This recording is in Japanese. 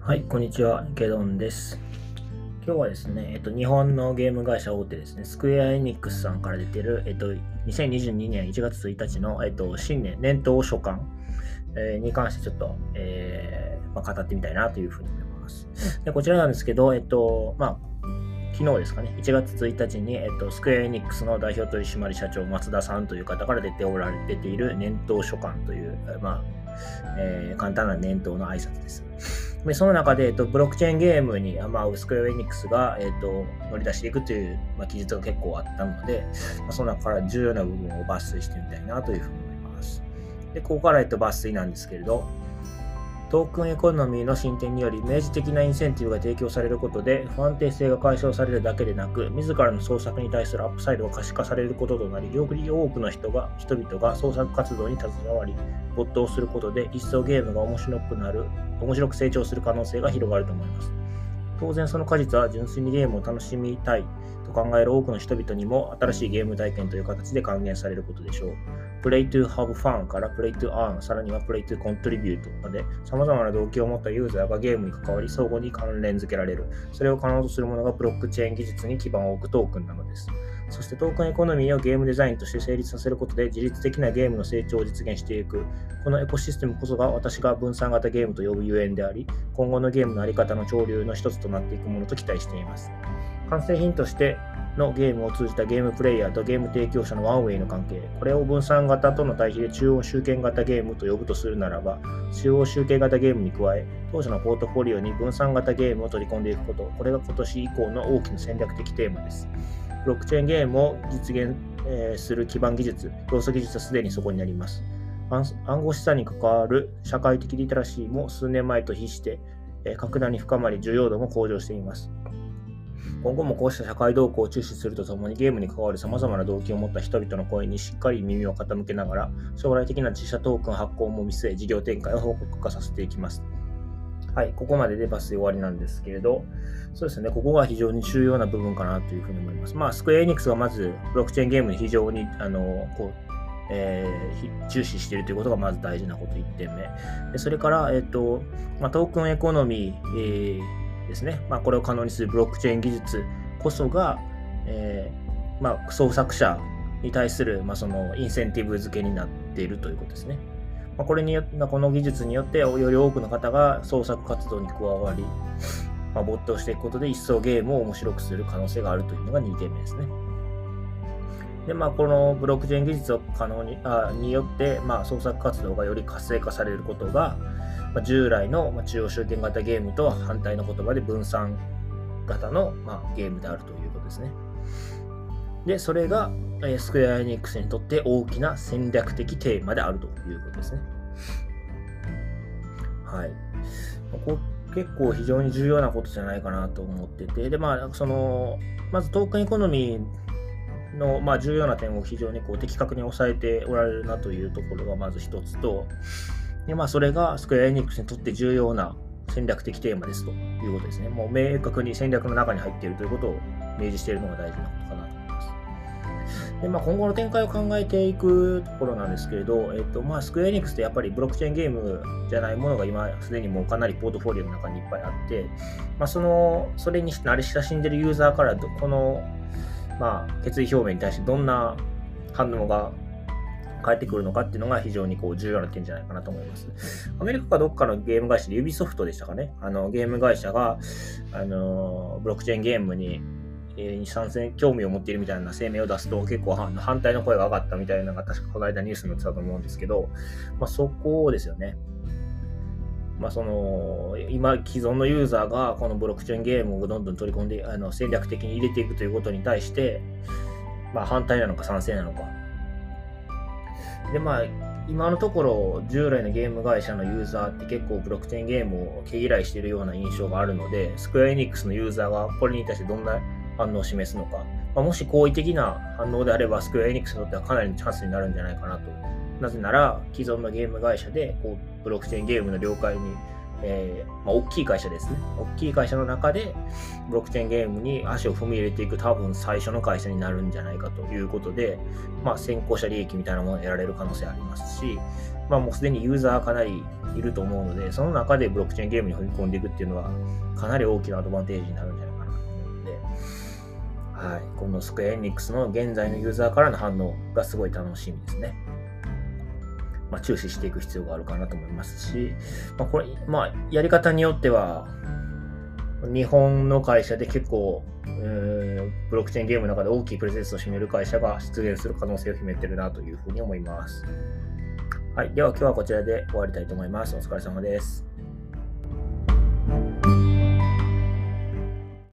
はい、こんにちは、ゲドンです。今日はですね、えっと、日本のゲーム会社大手ですね、スクエア・エニックスさんから出てる、えっと、2022年1月1日の、えっと、新年年頭書簡、えーに関してちょっと、えーまあ、語ってみたいなというふうに思います。でこちらなんですけど、えっと、まあ、昨日ですかね、1月1日に、えっと、スクエア・エニックスの代表取締社長、松田さんという方から出ておられ出ている年頭書簡という、まあ、えー簡単な年頭の挨拶です。でその中で、えっと、ブロックチェーンゲームに、まあ、スクエア・エニックスが、えっと、乗り出していくという、まあ、記述が結構あったので、まあ、その中から重要な部分を抜粋してみたいなというふうに思います。で、ここから、えっと、抜粋なんですけれど、トークンエコノミーの進展により明示的なインセンティブが提供されることで不安定性が解消されるだけでなく自らの創作に対するアップサイドが可視化されることとなりより多くの人が人々が創作活動に携わり没頭することで一層ゲームが面白くなる面白く成長する可能性が広がると思います。当然その果実は純粋にゲームを楽しみたいと考える多くの人々にも新しいゲーム体験という形で還元されることでしょう。Play to have fun から Play to earn さらには Play to contribute まで様々な動機を持ったユーザーがゲームに関わり相互に関連付けられる。それを可能とするものがブロックチェーン技術に基盤を置くトークンなのです。そしてトークンエコノミーをゲームデザインとして成立させることで自律的なゲームの成長を実現していく。このエコシステムこそが私が分散型ゲームと呼ぶゆえんであり今後のゲームのあり方の潮流の一つとなっていくものと期待しています。完成品としてのゲームを通じたゲームプレイヤーとゲーム提供者のワンウェイの関係これを分散型との対比で中央集権型ゲームと呼ぶとするならば中央集権型ゲームに加え当社のポートフォリオに分散型ゲームを取り込んでいくことこれが今年以降の大きな戦略的テーマです。ブロックチェーンゲームを実現、する基盤技術要素技術はすでにそこにあります。暗号資産に関わる社会的リテラシーも数年前と比して、格段に深まり重要度も向上しています。今後もこうした社会動向を注視するとともにゲームに関わる様々な動機を持った人々の声にしっかり耳を傾けながら将来的な自社トークン発行も見据え事業展開を報告化させていきます。はい、ここまででバス終わりなんですけれど、そうですね、ここが非常に重要な部分かなというふうに思います。まあ、スクエアエニックスがまずブロックチェーンゲームに非常にあのこう、えーひ重視しているということがまず大事なこと1点目。でそれから、えっとまあ、トークンエコノミー、えーですね、まあ、これを可能にするブロックチェーン技術こそが、えーまあ、創作者に対する、まあ、そのインセンティブ付けになっているということですね。ま、これによ、この技術によって、より多くの方が創作活動に加わり、ま、没頭していくことで一層ゲームを面白くする可能性があるというのが2点目ですね。で、まあ、このブロックチェーン技術を可能にあによって、まあ、創作活動がより活性化されることが、ま、従来の中央集権型ゲームとは反対の言葉で分散型の、ま、ゲームであるということですね。で、それが、えースクエア・エニックスにとって大きな戦略的テーマであるということですね。はい。ここ結構非常に重要なことじゃないかなと思ってて、で、まあ、その、まずトークンエコノミーの、まあ、重要な点を非常にこう的確に抑えておられるなというところがまず一つと、で、まあ、それがスクエア・エニックスにとって重要な戦略的テーマですということですね。もう明確に戦略の中に入っているということを明示しているのが大事なことかなと思います。で、まあ、今後の展開を考えていくところなんですけれど、えっと、まあ、スクエアエニックスってやっぱりブロックチェーンゲームじゃないものが今すでにもうかなりポートフォリオの中にいっぱいあって、まあ、その、それに慣れ親しんでいるユーザーから、この、まあ、決意表明に対してどんな反応が返ってくるのかっていうのが非常にこう重要な点じゃないかなと思います。アメリカかどっかのゲーム会社で、ユビソフトでしたかね、あのゲーム会社が、あのブロックチェーンゲームに、に参戦、興味を持っているみたいな声明を出すと、結構反反対の声が上がったみたいなのが、確かこの間ニュースになってたと思うんですけど、まあ、そこですよね。まあ、その今、既存のユーザーがこのブロックチェーンゲームをどんどん取り込んであの戦略的に入れていくということに対して、まあ、反対なのか賛成なのか。で、まあ、今のところ、従来のゲーム会社のユーザーって結構ブロックチェーンゲームを毛嫌いしているような印象があるので、スクエアエニックスのユーザーがこれに対してどんな反応を示すのか。まあ、もし好意的な反応であれば、スクエアエニックスにとってはかなりのチャンスになるんじゃないかなと。なぜなら、既存のゲーム会社でこうブロックチェーンゲームの了解にえー、まあ、大きい会社ですね。大きい会社の中で、ブロックチェーンゲームに足を踏み入れていく多分最初の会社になるんじゃないかということで、まあ、先行者利益みたいなものを得られる可能性ありますし、まあ、もうすでにユーザーかなりいると思うので、その中でブロックチェーンゲームに踏み込んでいくっていうのは、かなり大きなアドバンテージになるんじゃないかなと思うので、はい、このスクエアエニックスの現在のユーザーからの反応がすごい楽しみですね。まあ、注視していく必要があるかなと思いますし、まあ、これ、まあ、やり方によっては、日本の会社で結構、ブロックチェーンゲームの中で大きいプレゼンスを占める会社が出現する可能性を秘めてるなというふうに思います。はい。では今日はこちらで終わりたいと思います。お疲れ様です。